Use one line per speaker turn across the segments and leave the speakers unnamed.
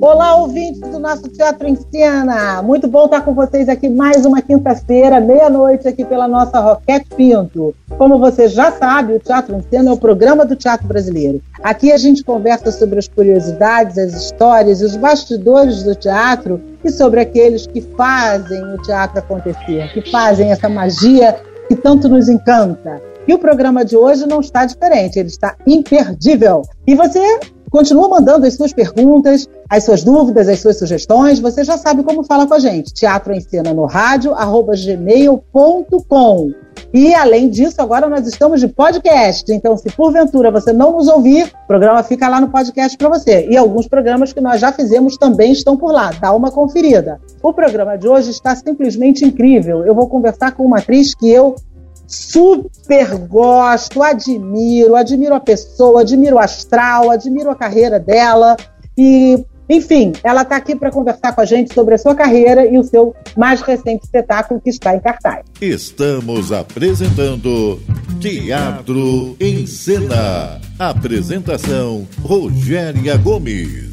Olá, ouvintes do nosso Teatro em Cena! Muito bom estar com vocês aqui mais uma quinta-feira, meia-noite, aqui pela nossa Roquete Pinto. Como você já sabe, o Teatro em Cena é o programa do teatro brasileiro. Aqui a gente conversa sobre as curiosidades, as histórias os bastidores do teatro e sobre aqueles que fazem o teatro acontecer, que fazem essa magia que tanto nos encanta. E o programa de hoje não está diferente, ele está imperdível. E você Continua mandando as suas perguntas, as suas dúvidas, as suas sugestões. Você já sabe como fala com a gente. Teatro em Cena no rádio, arroba gmail.com. E, além disso, agora nós estamos de podcast. Então, se porventura você não nos ouvir, o programa fica lá no podcast para você. E alguns programas que nós já fizemos também estão por lá. Dá uma conferida. O programa de hoje está simplesmente incrível. Eu vou conversar com uma atriz que eu super gosto, admiro, admiro a pessoa, admiro o astral, admiro a carreira dela e enfim, ela está aqui para conversar com a gente sobre a sua carreira e o seu mais recente espetáculo que está em cartaz.
Estamos apresentando Teatro em Cena. Apresentação Rogéria Gomes.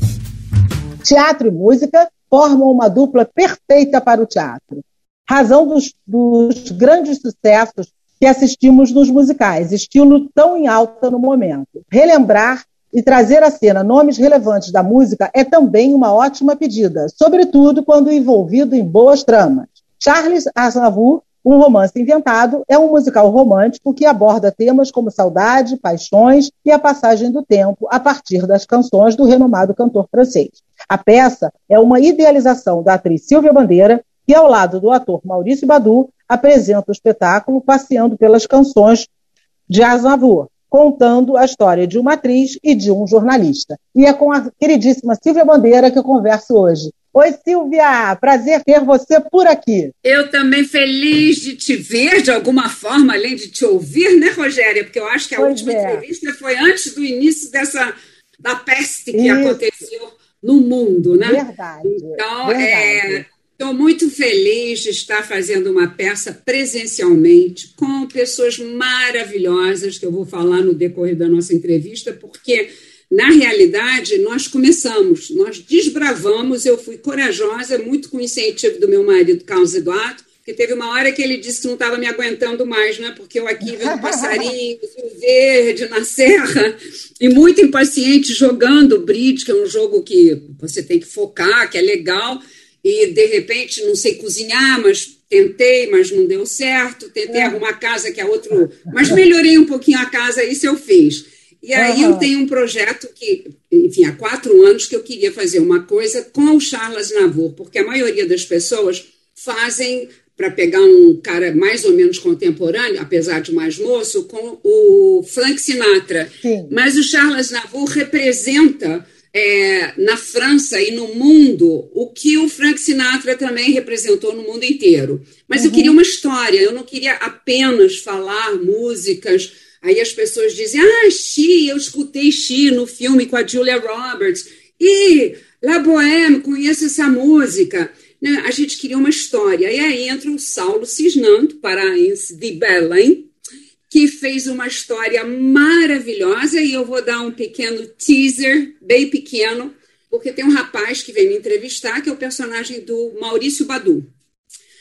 Teatro e música formam uma dupla perfeita para o teatro. Razão dos, dos grandes sucessos que assistimos nos musicais, estilo tão em alta no momento. Relembrar e trazer à cena nomes relevantes da música é também uma ótima pedida, sobretudo quando envolvido em boas tramas. Charles Aznavour, Um Romance Inventado, é um musical romântico que aborda temas como saudade, paixões e a passagem do tempo a partir das canções do renomado cantor francês. A peça é uma idealização da atriz Silvia Bandeira, que, ao lado do ator Maurício Badu, apresenta o espetáculo passeando pelas canções de Aznavour, contando a história de uma atriz e de um jornalista. E é com a queridíssima Silvia Bandeira que eu converso hoje. Oi, Silvia! Prazer ter você por aqui.
Eu também feliz de te ver de alguma forma, além de te ouvir, né, Rogéria? Porque eu acho que a pois última é. entrevista foi antes do início dessa da peste que Isso. aconteceu no mundo, né?
Verdade.
Então,
verdade.
É, Estou muito feliz de estar fazendo uma peça presencialmente com pessoas maravilhosas que eu vou falar no decorrer da nossa entrevista, porque na realidade nós começamos, nós desbravamos. Eu fui corajosa, muito com o incentivo do meu marido Carlos Eduardo, que teve uma hora que ele disse que não estava me aguentando mais, né? Porque eu aqui vendo passarinhos, o verde na serra, e muito impaciente jogando bridge, que é um jogo que você tem que focar, que é legal e de repente não sei cozinhar, mas tentei, mas não deu certo. Tentei é. arrumar a casa, que é outro. Mas melhorei um pouquinho a casa, isso eu fiz. E aí uhum. eu tenho um projeto que, enfim, há quatro anos que eu queria fazer uma coisa com o Charles Navour, porque a maioria das pessoas fazem para pegar um cara mais ou menos contemporâneo, apesar de mais moço, com o Frank Sinatra. Sim. Mas o Charles Navour representa é, na França e no mundo o que o Frank Sinatra também representou no mundo inteiro. Mas uhum. eu queria uma história, eu não queria apenas falar músicas. Aí as pessoas dizem: Ah, Xi, eu escutei Xi no filme com a Julia Roberts. E La Bohème, conheço essa música. Né? A gente queria uma história. E aí entra o Saulo Cisnando, paraense de Belém, que fez uma história maravilhosa e eu vou dar um pequeno teaser, bem pequeno, porque tem um rapaz que vem me entrevistar, que é o personagem do Maurício Badu.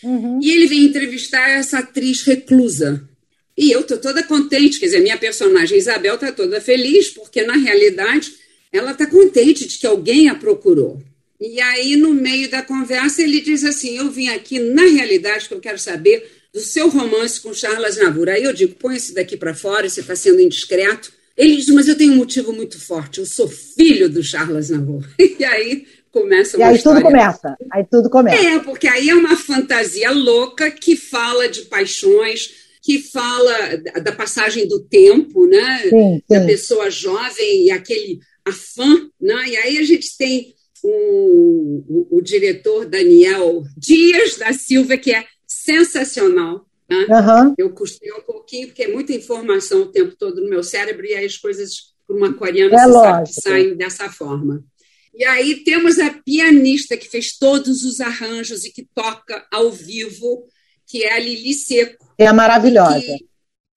Uhum. E ele vem entrevistar essa atriz reclusa. E eu tô toda contente, quer dizer, minha personagem Isabel tá toda feliz, porque na realidade ela tá contente de que alguém a procurou. E aí, no meio da conversa, ele diz assim: Eu vim aqui, na realidade, que eu quero saber do seu romance com Charles Navour. Aí eu digo, põe esse daqui para fora, você está sendo indiscreto. Ele diz, mas eu tenho um motivo muito forte, eu sou filho do Charles Navour. E aí começa uma
E aí
história...
tudo começa, aí tudo começa.
É, porque aí é uma fantasia louca que fala de paixões, que fala da passagem do tempo, né? Sim, sim. Da pessoa jovem e aquele afã, né? E aí a gente tem o, o, o diretor Daniel Dias da Silva, que é sensacional. Né? Uhum. Eu custei um pouquinho, porque é muita informação o tempo todo no meu cérebro, e aí as coisas, por uma coreana, é saem dessa forma. E aí temos a pianista que fez todos os arranjos e que toca ao vivo, que é a Lili Seco.
É maravilhosa.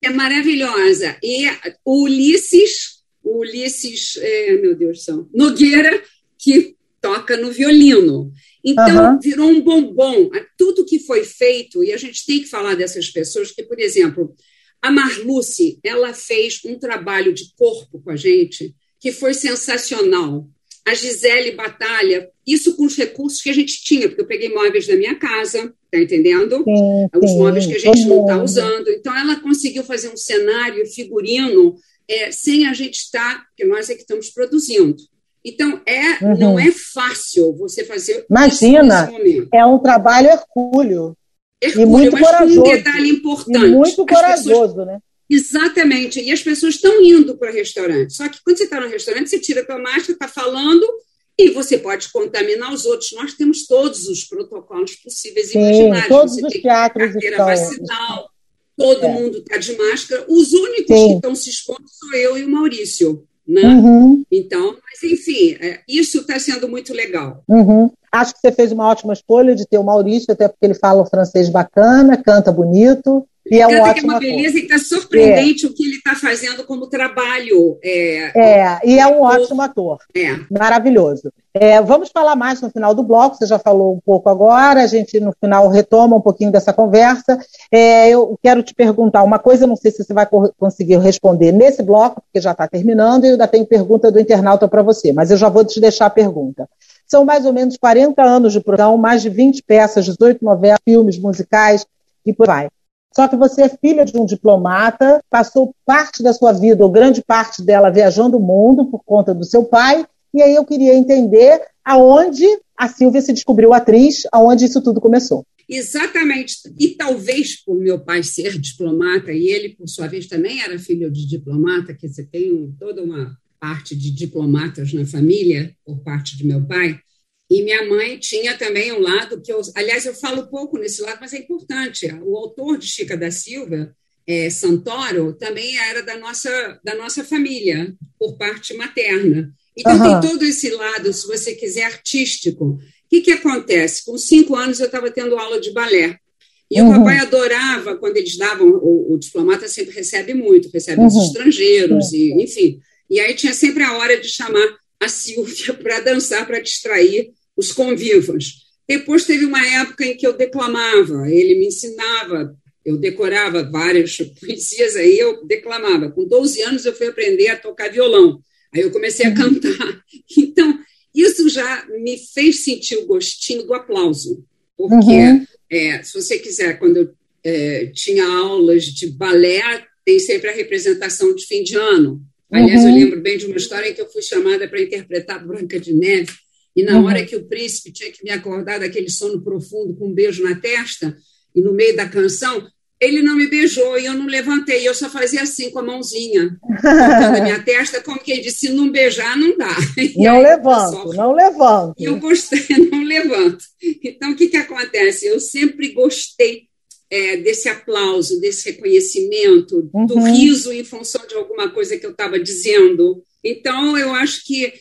é maravilhosa. E o Ulisses, o Ulisses, é, meu Deus do céu, Nogueira, que toca no violino. Então, uhum. virou um bombom. Tudo que foi feito, e a gente tem que falar dessas pessoas, que, por exemplo, a Marluce, ela fez um trabalho de corpo com a gente que foi sensacional a Gisele Batalha, isso com os recursos que a gente tinha, porque eu peguei móveis da minha casa, tá entendendo? Sim, os móveis que a gente não está usando. Então, ela conseguiu fazer um cenário figurino é, sem a gente estar, porque nós é que estamos produzindo. Então, é, uhum. não é fácil você fazer
Imagina, é um trabalho hercúleo. Hercúleo, e muito mas corajoso. um
detalhe importante.
E muito corajoso, pessoas, né?
Exatamente. E as pessoas estão indo para o restaurante. Só que quando você está no restaurante, você tira a tua máscara, está falando e você pode contaminar os outros. Nós temos todos os protocolos possíveis e imaginários.
Todos
você
os teatros
carteira estão... vacinal, todo é. mundo está de máscara. Os únicos Sim. que estão se expondo sou eu e o Maurício. Né? Uhum. Então, mas enfim, é, isso está sendo muito legal.
Uhum. Acho que você fez uma ótima escolha de ter o Maurício, até porque ele fala o francês bacana, canta bonito. E é um ótimo que é uma
beleza e está surpreendente é. o que ele está fazendo como trabalho. É,
é e é um ótimo ator. É. Maravilhoso. É, vamos falar mais no final do bloco, você já falou um pouco agora, a gente no final retoma um pouquinho dessa conversa. É, eu quero te perguntar uma coisa, não sei se você vai conseguir responder nesse bloco, porque já está terminando, e eu ainda tenho pergunta do internauta para você, mas eu já vou te deixar a pergunta. São mais ou menos 40 anos de produção, mais de 20 peças, 18 novelas, filmes, musicais e por aí. Só que você é filha de um diplomata, passou parte da sua vida, ou grande parte dela, viajando o mundo por conta do seu pai. E aí eu queria entender aonde a Silvia se descobriu atriz, aonde isso tudo começou.
Exatamente. E talvez por meu pai ser diplomata, e ele, por sua vez, também era filho de diplomata, que você tem toda uma parte de diplomatas na família, por parte de meu pai, e minha mãe tinha também um lado que eu, aliás, eu falo pouco nesse lado, mas é importante. O autor de Chica da Silva, é, Santoro, também era da nossa, da nossa família, por parte materna. Então uhum. tem todo esse lado, se você quiser, artístico. O que, que acontece? Com cinco anos eu estava tendo aula de balé. E uhum. o papai adorava quando eles davam, o, o diplomata sempre recebe muito, recebe uhum. os estrangeiros, e, enfim. E aí tinha sempre a hora de chamar a Silvia para dançar, para distrair os convivas. Depois teve uma época em que eu declamava, ele me ensinava, eu decorava várias poesias, aí eu declamava. Com 12 anos eu fui aprender a tocar violão, aí eu comecei a cantar. Então, isso já me fez sentir o gostinho do aplauso, porque uhum. é, se você quiser, quando eu é, tinha aulas de balé, tem sempre a representação de fim de ano. Aliás, uhum. eu lembro bem de uma história em que eu fui chamada para interpretar Branca de Neve, e na uhum. hora que o príncipe tinha que me acordar daquele sono profundo com um beijo na testa, e no meio da canção, ele não me beijou e eu não levantei, eu só fazia assim com a mãozinha, na minha testa, como quem disse: se não beijar, não dá.
E não levanto, não levanto.
E eu gostei, não levanto. Então, o que, que acontece? Eu sempre gostei é, desse aplauso, desse reconhecimento, uhum. do riso em função de alguma coisa que eu estava dizendo. Então, eu acho que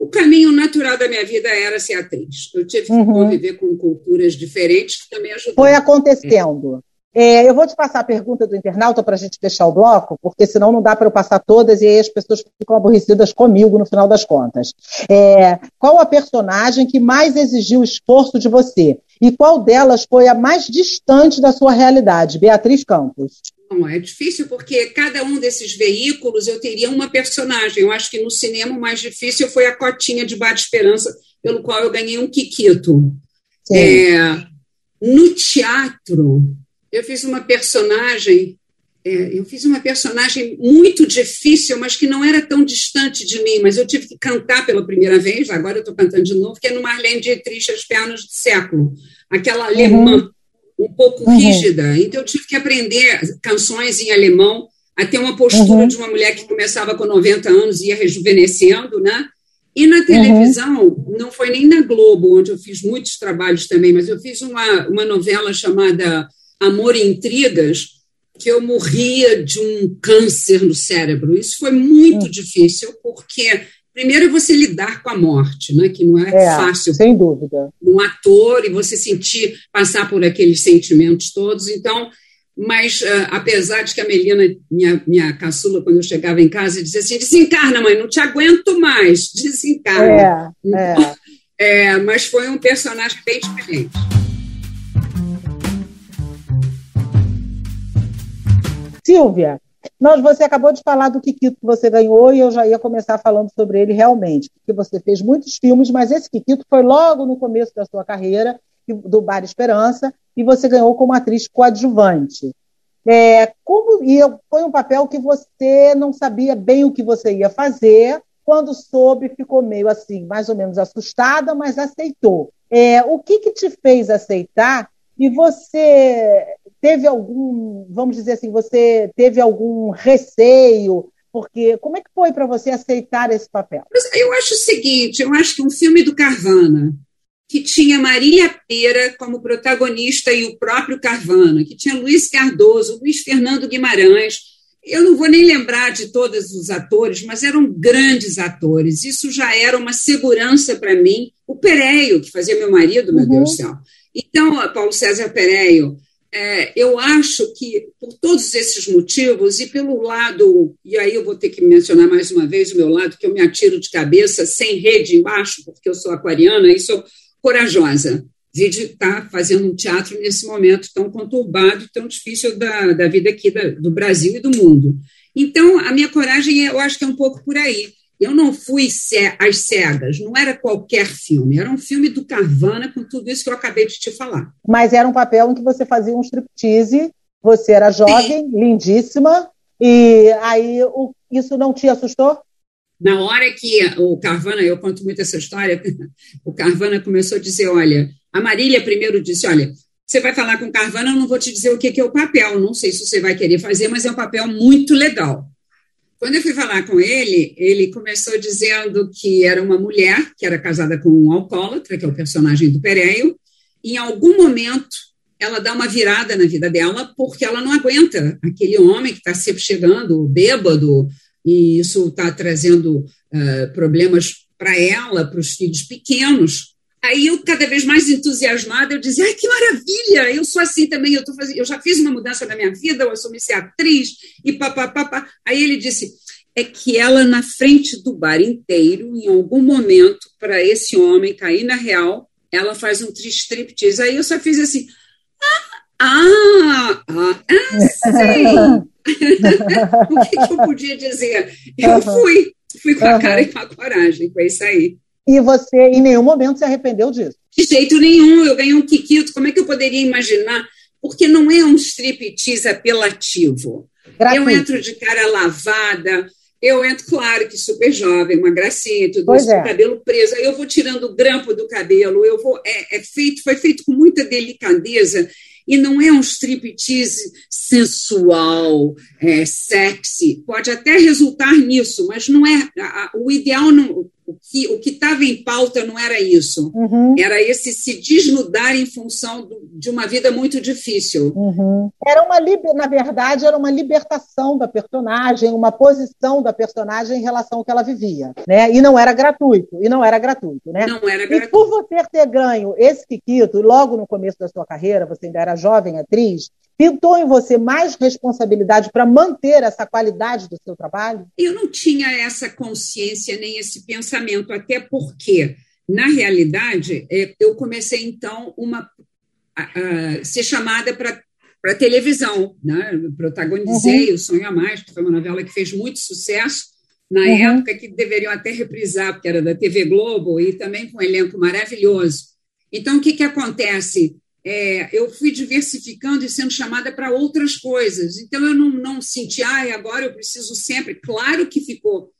o caminho natural da minha vida era ser atriz. Eu tive que uhum. conviver com culturas diferentes que também ajudaram.
Foi acontecendo. É, eu vou te passar a pergunta do internauta para a gente fechar o bloco, porque senão não dá para eu passar todas e aí as pessoas ficam aborrecidas comigo no final das contas. É, qual a personagem que mais exigiu esforço de você? E qual delas foi a mais distante da sua realidade? Beatriz Campos.
Não, é difícil porque cada um desses veículos eu teria uma personagem. Eu acho que no cinema o mais difícil foi a cotinha de Bate Esperança, pelo qual eu ganhei um Kikito. É, no teatro, eu fiz uma personagem, é, eu fiz uma personagem muito difícil, mas que não era tão distante de mim, mas eu tive que cantar pela primeira vez, agora eu estou cantando de novo, que é no Marlene Dietrich, As Pernas do Século, aquela uhum. Um pouco uhum. rígida. Então, eu tive que aprender canções em alemão, a ter uma postura uhum. de uma mulher que começava com 90 anos e ia rejuvenescendo, né? E na televisão, uhum. não foi nem na Globo, onde eu fiz muitos trabalhos também, mas eu fiz uma, uma novela chamada Amor e Intrigas, que eu morria de um câncer no cérebro. Isso foi muito hum. difícil, porque primeiro é você lidar com a morte, né, que não é, é fácil.
Sem dúvida.
Um ator e você sentir, passar por aqueles sentimentos todos. Então, mas uh, apesar de que a Melina, minha, minha caçula, quando eu chegava em casa, dizia assim: desencarna, mãe, não te aguento mais, desencarna. É, é. é mas foi um personagem bem diferente.
Silvia, nós, você acabou de falar do Kikito que você ganhou e eu já ia começar falando sobre ele realmente, porque você fez muitos filmes, mas esse Kikito foi logo no começo da sua carreira, do Bar Esperança, e você ganhou como atriz coadjuvante. É, como, e foi um papel que você não sabia bem o que você ia fazer, quando soube, ficou meio assim, mais ou menos assustada, mas aceitou. É, o que, que te fez aceitar? E você teve algum, vamos dizer assim, você teve algum receio? Porque como é que foi para você aceitar esse papel?
Eu acho o seguinte, eu acho que um filme do Carvana, que tinha Marília Pera como protagonista e o próprio Carvana, que tinha Luiz Cardoso, Luiz Fernando Guimarães. Eu não vou nem lembrar de todos os atores, mas eram grandes atores. Isso já era uma segurança para mim. O Pereio, que fazia meu marido, meu uhum. Deus do céu. Então, Paulo César Pereio, é, eu acho que, por todos esses motivos, e pelo lado, e aí eu vou ter que mencionar mais uma vez o meu lado, que eu me atiro de cabeça, sem rede embaixo, porque eu sou aquariana e sou corajosa de estar fazendo um teatro nesse momento tão conturbado, tão difícil da, da vida aqui da, do Brasil e do mundo. Então, a minha coragem, eu acho que é um pouco por aí. Eu não fui às cegas, não era qualquer filme, era um filme do Carvana com tudo isso que eu acabei de te falar.
Mas era um papel em que você fazia um striptease, você era jovem, Sim. lindíssima, e aí o, isso não te assustou?
Na hora que o Carvana, eu conto muito essa história, o Carvana começou a dizer: olha, a Marília primeiro disse: olha, você vai falar com o Carvana, eu não vou te dizer o que é o papel, não sei se você vai querer fazer, mas é um papel muito legal. Quando eu fui falar com ele, ele começou dizendo que era uma mulher que era casada com um alcoólatra, que é o personagem do Pereio, em algum momento ela dá uma virada na vida dela porque ela não aguenta aquele homem que está sempre chegando bêbado, e isso está trazendo uh, problemas para ela, para os filhos pequenos. Aí eu, cada vez mais entusiasmada, eu dizia, ai, que maravilha, eu sou assim também, eu, tô fazendo, eu já fiz uma mudança na minha vida, eu assumi ser atriz, e papapá. Aí ele disse, é que ela, na frente do bar inteiro, em algum momento, para esse homem cair na real, ela faz um striptease. Aí eu só fiz assim, ah, ah, ah, ah sim, o que, que, eu podia dizer? Eu fui, fui com a cara e com a coragem, foi isso aí.
E você, em nenhum momento, se arrependeu disso?
De jeito nenhum, eu ganhei um Kikito, como é que eu poderia imaginar? Porque não é um striptease apelativo. Gratuito. Eu entro de cara lavada, eu entro, claro que super jovem, uma gracinha, tudo isso, é. cabelo preso. Eu vou tirando o grampo do cabelo, eu vou. É, é, feito, foi feito com muita delicadeza e não é um striptease sensual, é, sexy. Pode até resultar nisso, mas não é. A, o ideal, não, o que o estava em pauta não era isso. Uhum. Era esse se desnudar em função do, de uma vida muito difícil.
Uhum. Era uma na verdade, era uma libertação da personagem, uma posição da personagem em relação ao que ela vivia. Né? E não era gratuito. E não era gratuito, né?
Não era gratuito.
E por você ter ganho esse Kikito, logo no começo da sua carreira, você ainda era jovem atriz, pintou em você mais responsabilidade para manter essa qualidade do seu trabalho?
Eu não tinha essa consciência nem esse pensamento, até porque, na realidade, é, eu comecei então uma a, a ser chamada para para televisão, né? protagonizei uhum. o Sonho a Mais, que foi uma novela que fez muito sucesso na uhum. época que deveriam até reprisar, porque era da TV Globo e também com um elenco maravilhoso. Então, o que, que acontece? É, eu fui diversificando e sendo chamada para outras coisas. Então, eu não, não senti, ah, agora eu preciso sempre. Claro que ficou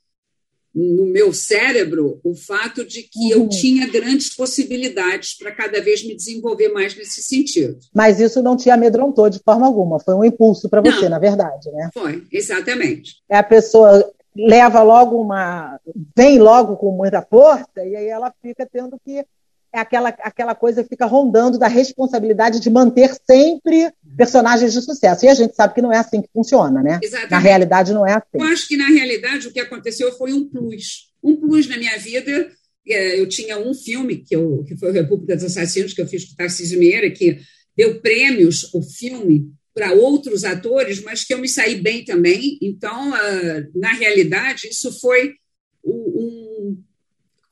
no meu cérebro o fato de que uhum. eu tinha grandes possibilidades para cada vez me desenvolver mais nesse sentido.
Mas isso não te amedrontou de forma alguma, foi um impulso para você, não, na verdade, né?
Foi, exatamente.
É a pessoa leva logo uma. vem logo com muita força, e aí ela fica tendo que é aquela, aquela coisa que fica rondando da responsabilidade de manter sempre personagens de sucesso. E a gente sabe que não é assim que funciona, né? Exatamente. Na realidade, não é assim.
Eu acho que, na realidade, o que aconteceu foi um plus. Um plus na minha vida. É, eu tinha um filme, que, eu, que foi o República dos Assassinos, que eu fiz com o Tarcísio Meira, que deu prêmios, o filme, para outros atores, mas que eu me saí bem também. Então, ah, na realidade, isso foi um,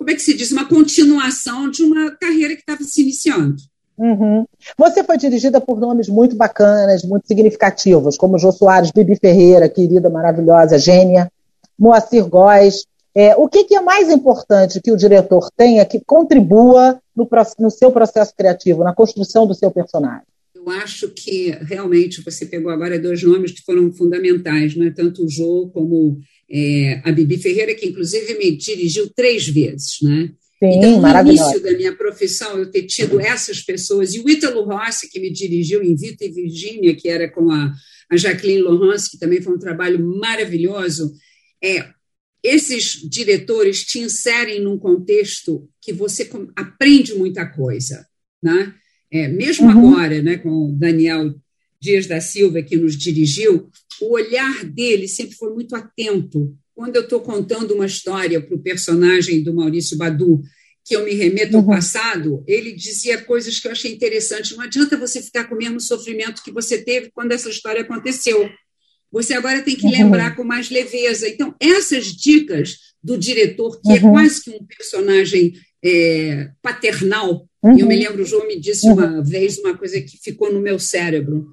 como é que se diz, uma continuação de uma carreira que estava se iniciando.
Uhum. Você foi dirigida por nomes muito bacanas, muito significativos, como Jô Soares, Bibi Ferreira, querida, maravilhosa, gênia, Moacir Góes. É, o que, que, é mais importante que o diretor tenha que contribua no, no seu processo criativo, na construção do seu personagem?
Eu acho que realmente você pegou agora dois nomes que foram fundamentais, né? tanto o Jô como é, a Bibi Ferreira, que inclusive me dirigiu três vezes. Né? Sim, então, no início da minha profissão, eu ter tido essas pessoas, e o Ítalo Rossi, que me dirigiu em Vita e Virgínia, que era com a, a Jacqueline Laurence, que também foi um trabalho maravilhoso, é, esses diretores te inserem num contexto que você aprende muita coisa. Né? É, mesmo uhum. agora, né, com o Daniel Dias da Silva, que nos dirigiu, o olhar dele sempre foi muito atento. Quando eu estou contando uma história para o personagem do Maurício Badu, que eu me remeto ao uhum. passado, ele dizia coisas que eu achei interessantes. Não adianta você ficar com o mesmo sofrimento que você teve quando essa história aconteceu. Você agora tem que uhum. lembrar com mais leveza. Então, essas dicas do diretor, que é uhum. é quase que um personagem é, paternal, Uhum. Eu me lembro, o João me disse uhum. uma vez uma coisa que ficou no meu cérebro.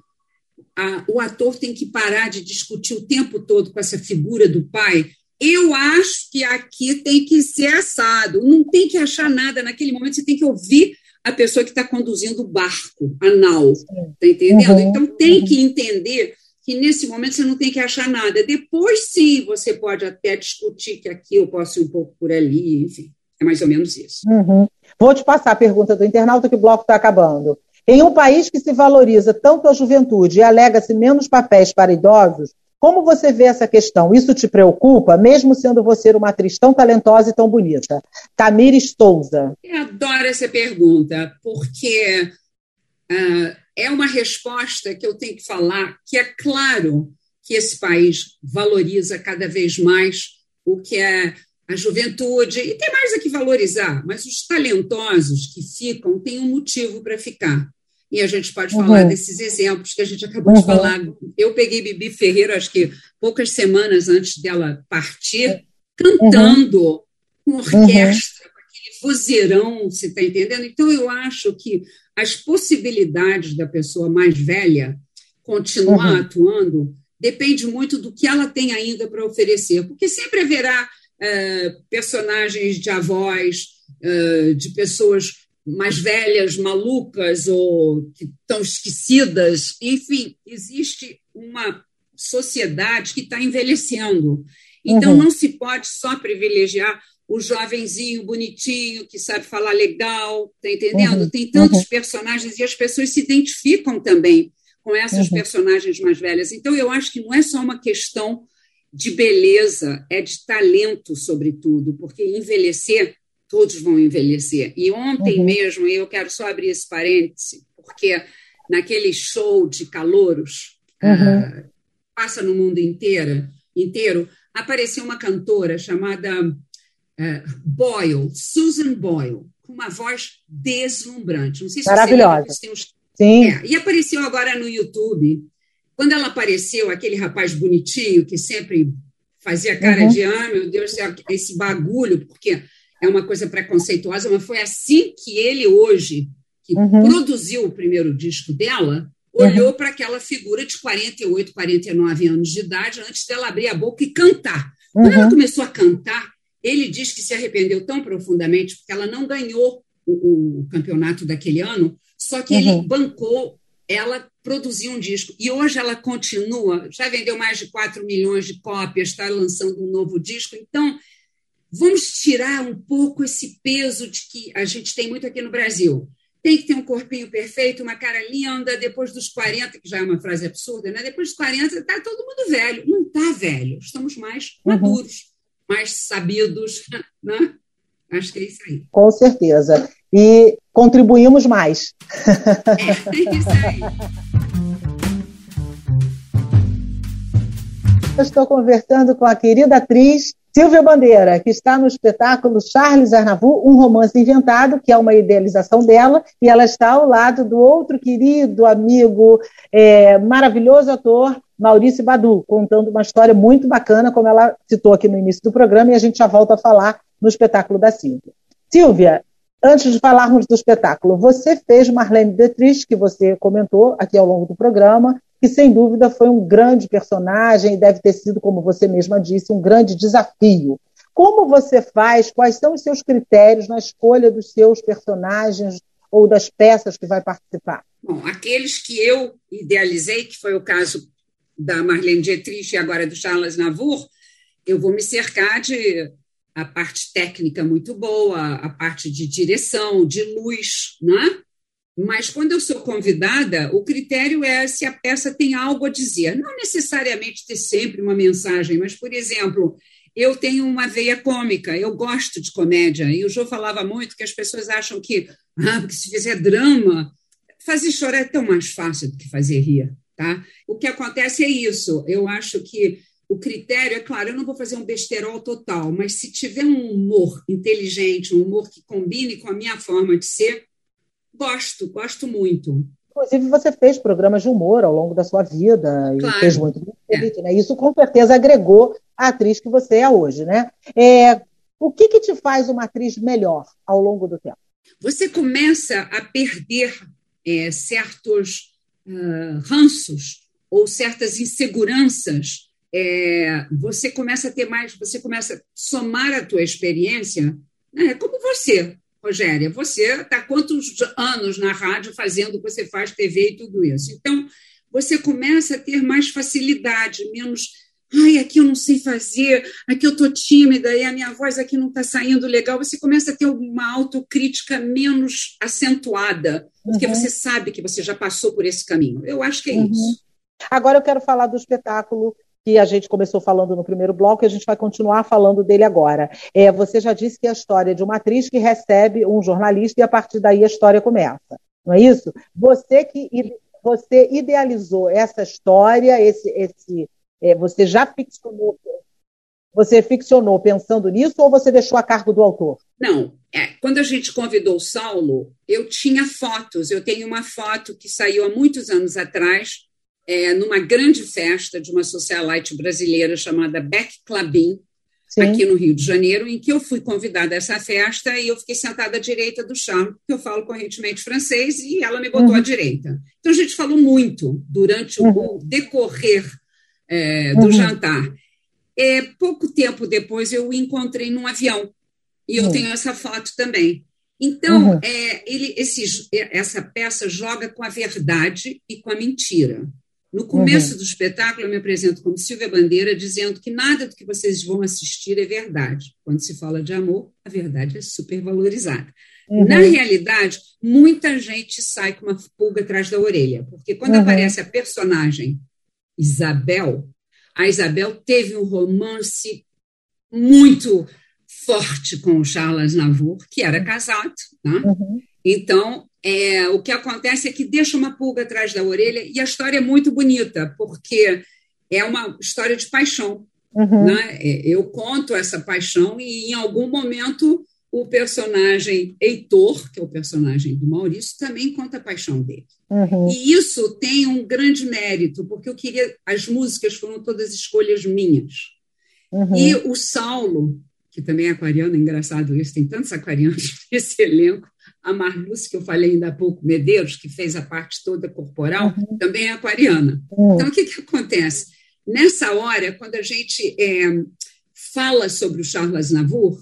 A, o ator tem que parar de discutir o tempo todo com essa figura do pai. Eu acho que aqui tem que ser assado. Não tem que achar nada naquele momento. Você tem que ouvir a pessoa que está conduzindo o barco, a nau. Está entendendo? Uhum. Então tem que entender que nesse momento você não tem que achar nada. Depois, sim, você pode até discutir que aqui eu posso ir um pouco por ali, enfim. É mais ou menos isso.
Uhum. Vou te passar a pergunta do internauta que o bloco está acabando. Em um país que se valoriza tanto a juventude e alega-se menos papéis para idosos, como você vê essa questão? Isso te preocupa, mesmo sendo você uma atriz tão talentosa e tão bonita? Tamires Souza.
Eu adoro essa pergunta, porque uh, é uma resposta que eu tenho que falar que é claro que esse país valoriza cada vez mais o que é a juventude, e tem mais a que valorizar, mas os talentosos que ficam têm um motivo para ficar. E a gente pode uhum. falar desses exemplos que a gente acabou uhum. de falar. Eu peguei Bibi Ferreira, acho que poucas semanas antes dela partir, cantando com orquestra, com aquele vozeirão, você está entendendo? Então, eu acho que as possibilidades da pessoa mais velha continuar atuando depende muito do que ela tem ainda para oferecer, porque sempre haverá é, personagens de avós, é, de pessoas mais velhas, malucas ou que estão esquecidas. Enfim, existe uma sociedade que está envelhecendo. Então, uhum. não se pode só privilegiar o jovenzinho bonitinho que sabe falar legal, tá entendendo? Uhum. Tem tantos uhum. personagens e as pessoas se identificam também com essas uhum. personagens mais velhas. Então, eu acho que não é só uma questão de beleza, é de talento, sobretudo, porque envelhecer, todos vão envelhecer. E ontem uhum. mesmo, eu quero só abrir esse parêntese, porque naquele show de calouros, uhum. uh, passa no mundo inteiro, inteiro, apareceu uma cantora chamada uh, Boyle, Susan Boyle, com uma voz deslumbrante. Não sei se
Maravilhosa. Você
uns... Sim. É, e apareceu agora no YouTube quando ela apareceu, aquele rapaz bonitinho que sempre fazia cara uhum. de, ah, meu Deus, esse bagulho, porque é uma coisa preconceituosa, mas foi assim que ele hoje, que uhum. produziu o primeiro disco dela, olhou uhum. para aquela figura de 48, 49 anos de idade antes dela abrir a boca e cantar. Quando ela uhum. começou a cantar, ele diz que se arrependeu tão profundamente porque ela não ganhou o, o campeonato daquele ano, só que ele uhum. bancou ela produziu um disco. E hoje ela continua, já vendeu mais de 4 milhões de cópias, está lançando um novo disco. Então, vamos tirar um pouco esse peso de que a gente tem muito aqui no Brasil. Tem que ter um corpinho perfeito, uma cara linda, depois dos 40, que já é uma frase absurda, né? Depois dos 40, está todo mundo velho. Não está velho, estamos mais uhum. maduros, mais sabidos, né? Acho que é isso aí.
Com certeza. E contribuímos mais. É, é isso aí. Eu estou conversando com a querida atriz Silvia Bandeira, que está no espetáculo Charles Arnavur, um romance inventado, que é uma idealização dela, e ela está ao lado do outro querido amigo, é, maravilhoso ator, Maurício Badu, contando uma história muito bacana, como ela citou aqui no início do programa, e a gente já volta a falar no espetáculo da Silvia. Silvia, antes de falarmos do espetáculo, você fez Marlene Dietrich, que você comentou aqui ao longo do programa, que sem dúvida foi um grande personagem e deve ter sido, como você mesma disse, um grande desafio. Como você faz? Quais são os seus critérios na escolha dos seus personagens ou das peças que vai participar?
Bom, aqueles que eu idealizei, que foi o caso da Marlene Dietrich e agora do Charles Navour, eu vou me cercar de a parte técnica muito boa, a parte de direção, de luz, né? Mas quando eu sou convidada, o critério é se a peça tem algo a dizer. Não necessariamente ter sempre uma mensagem, mas, por exemplo, eu tenho uma veia cômica, eu gosto de comédia. E o João falava muito que as pessoas acham que, ah, porque se fizer drama, fazer chorar é tão mais fácil do que fazer rir. Tá? O que acontece é isso. Eu acho que o critério, é claro, eu não vou fazer um besterol total, mas se tiver um humor inteligente, um humor que combine com a minha forma de ser, Gosto, gosto muito.
Inclusive, você fez programas de humor ao longo da sua vida e claro. fez muito bem, é. né? Isso com certeza agregou a atriz que você é hoje, né? É, o que, que te faz uma atriz melhor ao longo do tempo?
Você começa a perder é, certos uh, ranços ou certas inseguranças. É, você começa a ter mais, você começa a somar a tua experiência, né? como você. Rogéria, você está quantos anos na rádio fazendo o que você faz, TV e tudo isso? Então, você começa a ter mais facilidade, menos. Ai, aqui eu não sei fazer, aqui eu estou tímida e a minha voz aqui não está saindo legal. Você começa a ter uma autocrítica menos acentuada, porque uhum. você sabe que você já passou por esse caminho. Eu acho que é uhum. isso.
Agora eu quero falar do espetáculo que a gente começou falando no primeiro bloco e a gente vai continuar falando dele agora. É, você já disse que é a história de uma atriz que recebe um jornalista e a partir daí a história começa. Não é isso? Você que você idealizou essa história, esse, esse, é, você já ficcionou, você ficcionou pensando nisso ou você deixou a cargo do autor?
Não. É, quando a gente convidou o Saulo, eu tinha fotos. Eu tenho uma foto que saiu há muitos anos atrás é, numa grande festa de uma socialite brasileira chamada Beck Clabin, aqui no Rio de Janeiro, em que eu fui convidada a essa festa e eu fiquei sentada à direita do Charme, que eu falo correntemente francês, e ela me botou uhum. à direita. Então a gente falou muito durante uhum. o decorrer é, do uhum. jantar. É, pouco tempo depois eu o encontrei num avião, e eu uhum. tenho essa foto também. Então, uhum. é, ele, esse, essa peça joga com a verdade e com a mentira. No começo uhum. do espetáculo, eu me apresento como Silvia Bandeira, dizendo que nada do que vocês vão assistir é verdade. Quando se fala de amor, a verdade é supervalorizada. Uhum. Na realidade, muita gente sai com uma pulga atrás da orelha, porque quando uhum. aparece a personagem Isabel, a Isabel teve um romance muito forte com o Charles Navour, que era casado. Né? Uhum. Então, é, o que acontece é que deixa uma pulga atrás da orelha e a história é muito bonita, porque é uma história de paixão. Uhum. Né? É, eu conto essa paixão e, em algum momento, o personagem Heitor, que é o personagem do Maurício, também conta a paixão dele. Uhum. E isso tem um grande mérito, porque eu queria. As músicas foram todas escolhas minhas. Uhum. E o Saulo, que também é aquariano, é engraçado isso, tem tantos aquarianos nesse elenco, a Marluce, que eu falei ainda há pouco, Medeiros, que fez a parte toda corporal, uhum. também é aquariana. Uhum. Então, o que, que acontece? Nessa hora, quando a gente é, fala sobre o Charles Navour,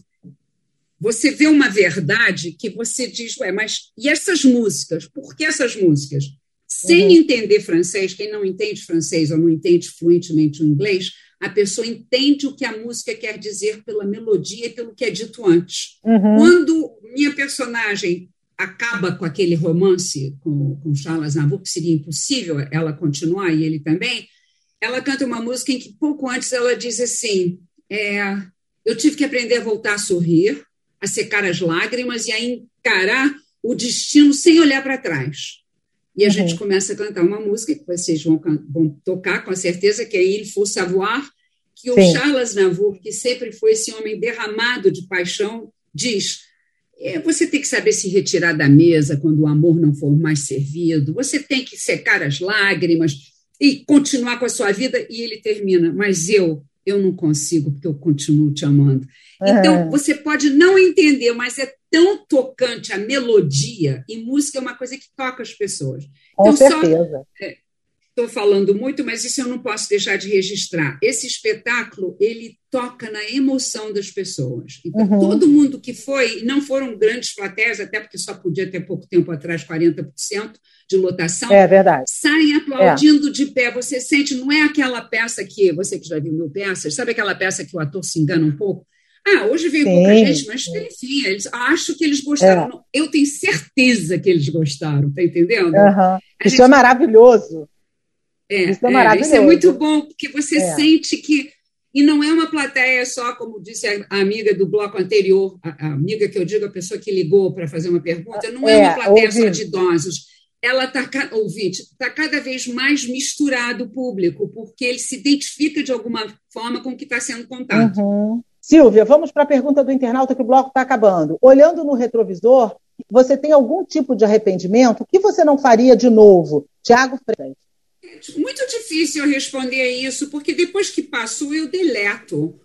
você vê uma verdade que você diz, ué, mas e essas músicas? Por que essas músicas? Sem uhum. entender francês, quem não entende francês ou não entende fluentemente o inglês, a pessoa entende o que a música quer dizer pela melodia e pelo que é dito antes. Uhum. Quando minha personagem acaba com aquele romance com, com Charles Navour, que seria impossível ela continuar, e ele também, ela canta uma música em que pouco antes ela diz assim: é, Eu tive que aprender a voltar a sorrir, a secar as lágrimas e a encarar o destino sem olhar para trás. E a uhum. gente começa a cantar uma música que vocês vão, vão tocar com certeza, que é Il faut savoir, que Sim. o Charles Navour, que sempre foi esse homem derramado de paixão, diz: você tem que saber se retirar da mesa quando o amor não for mais servido, você tem que secar as lágrimas e continuar com a sua vida. E ele termina: mas eu, eu não consigo, porque eu continuo te amando. Então, você pode não entender, mas é tão tocante a melodia, e música é uma coisa que toca as pessoas.
Com então, certeza.
Estou é, falando muito, mas isso eu não posso deixar de registrar. Esse espetáculo, ele toca na emoção das pessoas. Então, uhum. todo mundo que foi, não foram grandes plateias, até porque só podia ter pouco tempo atrás 40% de lotação,
é verdade.
saem aplaudindo é. de pé. Você sente, não é aquela peça que, você que já viu mil peças, sabe aquela peça que o ator se engana um pouco? Ah, hoje veio pouca gente, mas enfim, eles, acho que eles gostaram. É. Eu tenho certeza que eles gostaram, tá entendendo?
Uhum. Isso gente... é maravilhoso.
É, isso é, é maravilhoso. Isso é muito bom, porque você é. sente que. E não é uma plateia só, como disse a amiga do bloco anterior, a, a amiga que eu digo, a pessoa que ligou para fazer uma pergunta, não é, é uma plateia ouvi. só de idosos. Ela está, ouvinte, está cada vez mais misturado o público, porque ele se identifica de alguma forma com o que está sendo contado.
Uhum. Silvia, vamos para a pergunta do internauta que o bloco está acabando. Olhando no retrovisor, você tem algum tipo de arrependimento? O que você não faria de novo? Tiago Freitas.
É muito difícil eu responder a isso, porque depois que passou, eu deleto.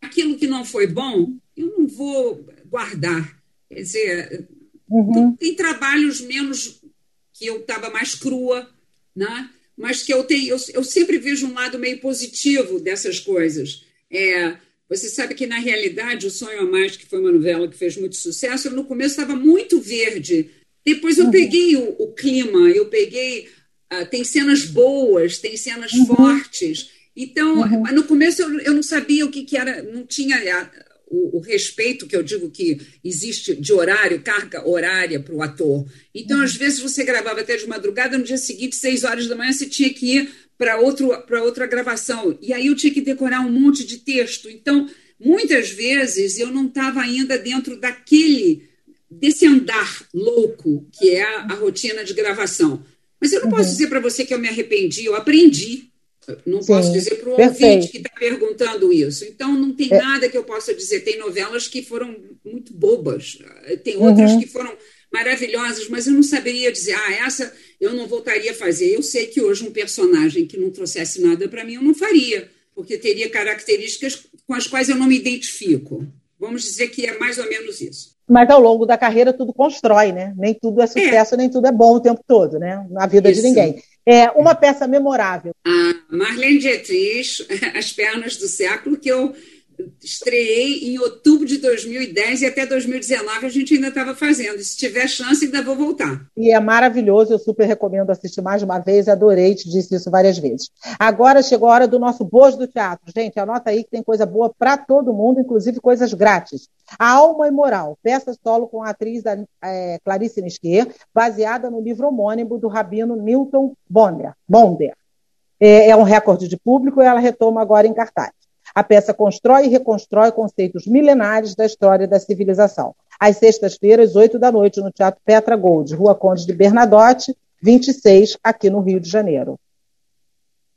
Aquilo que não foi bom, eu não vou guardar. Quer dizer, uhum. tem trabalhos menos que eu estava mais crua, né? mas que eu tenho, eu, eu sempre vejo um lado meio positivo dessas coisas. É, você sabe que, na realidade, O Sonho a Mais, que foi uma novela que fez muito sucesso, no começo estava muito verde. Depois eu uhum. peguei o, o, clima, eu peguei. Uh, tem cenas boas, tem cenas uhum. fortes. Então, uhum. no começo eu, eu não sabia o que, que era, não tinha a, o, o, respeito que eu digo que existe de horário, carga horária para o ator. Então, uhum. às vezes, você gravava até de madrugada, no dia seguinte, seis horas da manhã, você tinha que ir para outra gravação. E aí eu tinha que decorar um monte de texto. Então, muitas vezes eu não estava ainda dentro daquele, desse andar louco que é a, a rotina de gravação. Mas eu não uhum. posso dizer para você que eu me arrependi, eu aprendi. Não Sim, posso dizer para o ouvinte que está perguntando isso. Então, não tem é. nada que eu possa dizer. Tem novelas que foram muito bobas, tem outras uhum. que foram maravilhosas, mas eu não saberia dizer, ah, essa eu não voltaria a fazer. Eu sei que hoje um personagem que não trouxesse nada para mim eu não faria, porque teria características com as quais eu não me identifico. Vamos dizer que é mais ou menos isso.
Mas ao longo da carreira tudo constrói, né? Nem tudo é sucesso, é. nem tudo é bom o tempo todo, né? Na vida isso. de ninguém. É uma peça memorável.
A Marlene Dietrich, As Pernas do Século, que eu estreiei em outubro de 2010 e até 2019 a gente ainda estava fazendo. Se tiver chance, ainda vou voltar.
E é maravilhoso, eu super recomendo assistir mais uma vez, adorei, te disse isso várias vezes. Agora chegou a hora do nosso Boas do Teatro. Gente, anota aí que tem coisa boa para todo mundo, inclusive coisas grátis. A Alma e Moral, peça solo com a atriz é, Clarice Nisquet, baseada no livro homônimo do rabino Newton Bonder. Bonder. É, é um recorde de público e ela retoma agora em cartaz. A peça constrói e reconstrói conceitos milenares da história da civilização. Às sextas-feiras, oito da noite, no Teatro Petra Gold, Rua Conde de Bernadotte, 26, aqui no Rio de Janeiro.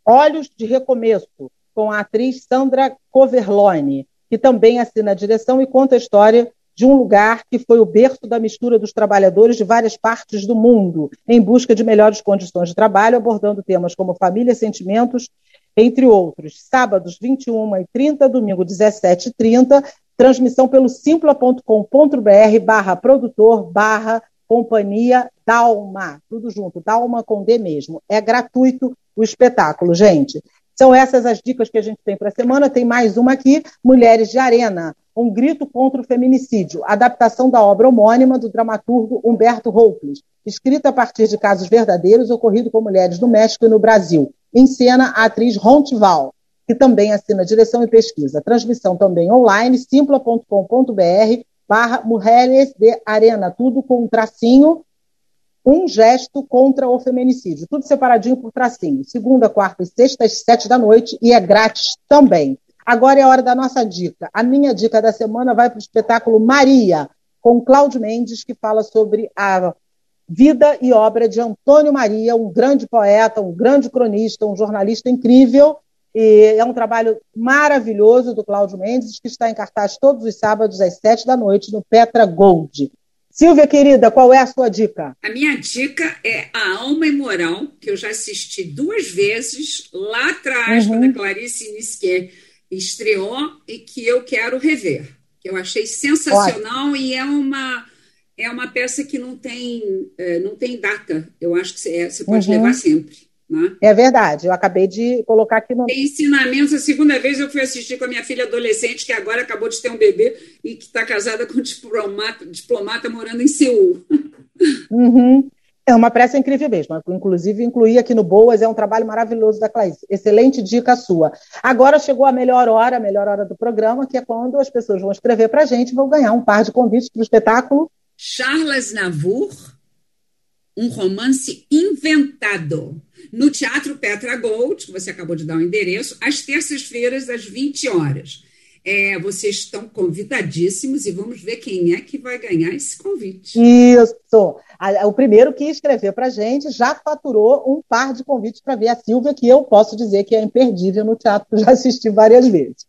Olhos de Recomeço, com a atriz Sandra Coverlone, que também assina a direção e conta a história de um lugar que foi o berço da mistura dos trabalhadores de várias partes do mundo, em busca de melhores condições de trabalho, abordando temas como família, sentimentos entre outros. Sábados, 21h30, domingo, 17h30, transmissão pelo simpla.com.br barra produtor barra companhia Dalma, tudo junto, Dalma com D mesmo. É gratuito o espetáculo, gente. São essas as dicas que a gente tem para a semana. Tem mais uma aqui, Mulheres de Arena, um grito contra o feminicídio, adaptação da obra homônima do dramaturgo Humberto Rouples, escrita a partir de casos verdadeiros ocorridos com mulheres no México e no Brasil em cena a atriz Rontival, que também assina direção e pesquisa. Transmissão também online, simpla.com.br barra Mulheres de Arena, tudo com um tracinho, um gesto contra o feminicídio. Tudo separadinho por tracinho. Segunda, quarta e sexta, às sete da noite, e é grátis também. Agora é a hora da nossa dica. A minha dica da semana vai para o espetáculo Maria, com Cláudio Mendes, que fala sobre a vida e obra de Antônio Maria, um grande poeta, um grande cronista, um jornalista incrível. E é um trabalho maravilhoso do Cláudio Mendes, que está em cartaz todos os sábados às sete da noite no Petra Gold. Silvia, querida, qual é a sua dica?
A minha dica é A Alma Imoral, que eu já assisti duas vezes, lá atrás, uhum. quando a Clarice Nisquet estreou, e que eu quero rever. Que eu achei sensacional Ótimo. e é uma, é uma peça que não tem, é, não tem data. Eu acho que você, é, você pode uhum. levar sempre. Né?
É verdade, eu acabei de colocar aqui no.
Tem ensinamentos. A segunda vez eu fui assistir com a minha filha adolescente, que agora acabou de ter um bebê e que está casada com um diplomata, diplomata morando em Seul.
Uhum. É uma peça incrível mesmo. Inclusive, incluir aqui no Boas é um trabalho maravilhoso da Clarice. Excelente dica sua. Agora chegou a melhor hora, a melhor hora do programa, que é quando as pessoas vão escrever para a gente e vão ganhar um par de convites para o espetáculo.
Charles Navour, um romance inventado no Teatro Petra Gold, que você acabou de dar o um endereço, às terças-feiras, às 20 horas. É, vocês estão convidadíssimos e vamos ver quem é que vai ganhar esse convite.
Isso! O primeiro que escrever para a gente já faturou um par de convites para ver a Silvia, que eu posso dizer que é imperdível no teatro, já assisti várias vezes.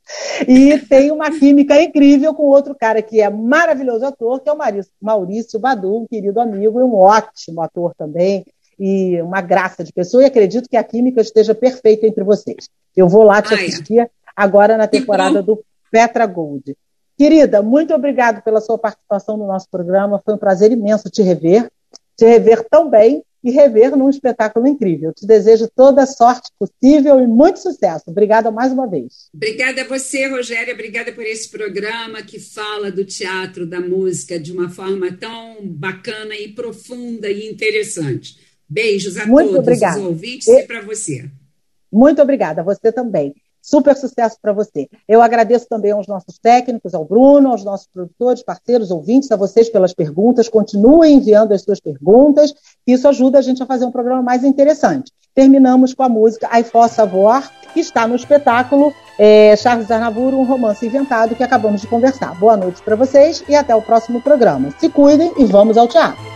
E tem uma química incrível com outro cara que é maravilhoso ator, que é o Maurício Badu, um querido amigo e um ótimo ator também e uma graça de pessoa, e acredito que a química esteja perfeita entre vocês. Eu vou lá te Ai. assistir agora na temporada do Petra Gold. Querida, muito obrigado pela sua participação no nosso programa. Foi um prazer imenso te rever, te rever tão bem e rever num espetáculo incrível. Te desejo toda a sorte possível e muito sucesso. Obrigada mais uma vez.
Obrigada a você, Rogéria. Obrigada por esse programa que fala do teatro, da música de uma forma tão bacana e profunda e interessante. Beijos a Muito todos obrigada. os ouvintes e, e para você.
Muito obrigada, você também. Super sucesso para você. Eu agradeço também aos nossos técnicos, ao Bruno, aos nossos produtores, parceiros, ouvintes, a vocês pelas perguntas. Continuem enviando as suas perguntas. Isso ajuda a gente a fazer um programa mais interessante. Terminamos com a música I For Savoir, que está no espetáculo é, Charles Arnavur, um romance inventado que acabamos de conversar. Boa noite para vocês e até o próximo programa. Se cuidem e vamos ao teatro.